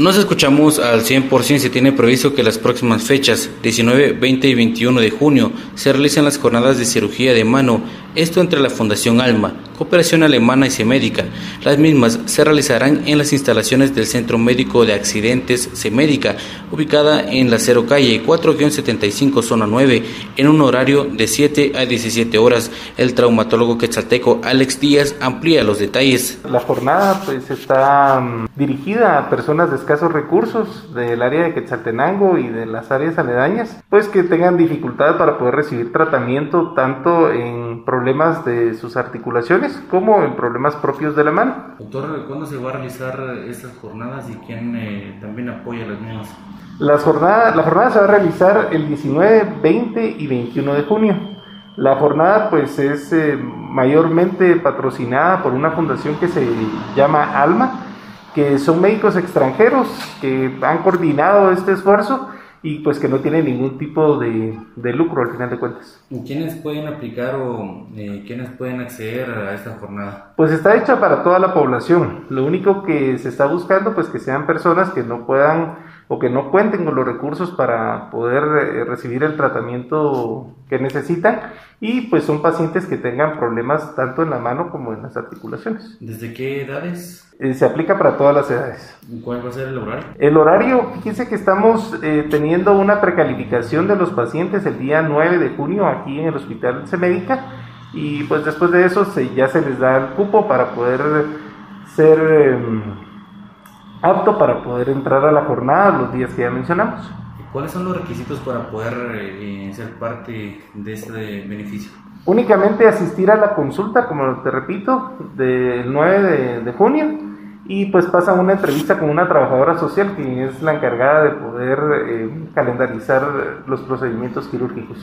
Nos escuchamos al 100% se tiene previsto que las próximas fechas, 19, 20 y 21 de junio, se realicen las jornadas de cirugía de mano, esto entre la Fundación Alma, Cooperación Alemana y CEMédica. Las mismas se realizarán en las instalaciones del Centro Médico de Accidentes CEMédica, ubicada en la Cero Calle 4-75 Zona 9, en un horario de 7 a 17 horas. El traumatólogo quetzalteco Alex Díaz amplía los detalles. La jornada pues está mm, dirigida a personas de escasos recursos del área de Quetzaltenango y de las áreas aledañas, pues que tengan dificultad para poder recibir tratamiento tanto en problemas de sus articulaciones como en problemas propios de la mano. Doctor, ¿cuándo se va a realizar estas jornadas y quién eh, también apoya las mismas? Las jornadas, la jornada se va a realizar el 19, 20 y 21 de junio. La jornada pues es eh, mayormente patrocinada por una fundación que se llama Alma, que son médicos extranjeros que han coordinado este esfuerzo y pues que no tiene ningún tipo de, de lucro al final de cuentas. ¿Quiénes pueden aplicar o eh, quiénes pueden acceder a esta jornada? Pues está hecha para toda la población. Lo único que se está buscando pues que sean personas que no puedan o que no cuenten con los recursos para poder eh, recibir el tratamiento que necesitan y pues son pacientes que tengan problemas tanto en la mano como en las articulaciones. ¿Desde qué edades? Eh, se aplica para todas las edades. ¿Cuál va a ser el horario? El horario, fíjense que estamos eh, teniendo una precalificación de los pacientes el día 9 de junio aquí en el Hospital Médica y pues después de eso se, ya se les da el cupo para poder ser em, apto para poder entrar a la jornada los días que ya mencionamos. ¿Cuáles son los requisitos para poder eh, ser parte de este beneficio? Únicamente asistir a la consulta, como te repito, del 9 de, junio y pues pasa una entrevista con una trabajadora social que es la encargada de poder eh, calendarizar los procedimientos quirúrgicos.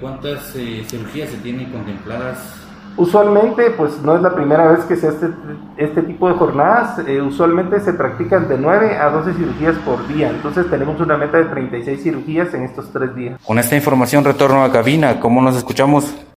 ¿Cuántas eh, cirugías se tienen contempladas Usualmente, pues no es la primera vez que se hace este, tipo de jornadas. Eh, usualmente se practican de 9 a 12 cirugías por día. Entonces tenemos una meta de 36 cirugías en estos tres días. Con esta información retorno a cabina. ¿Cómo nos escuchamos?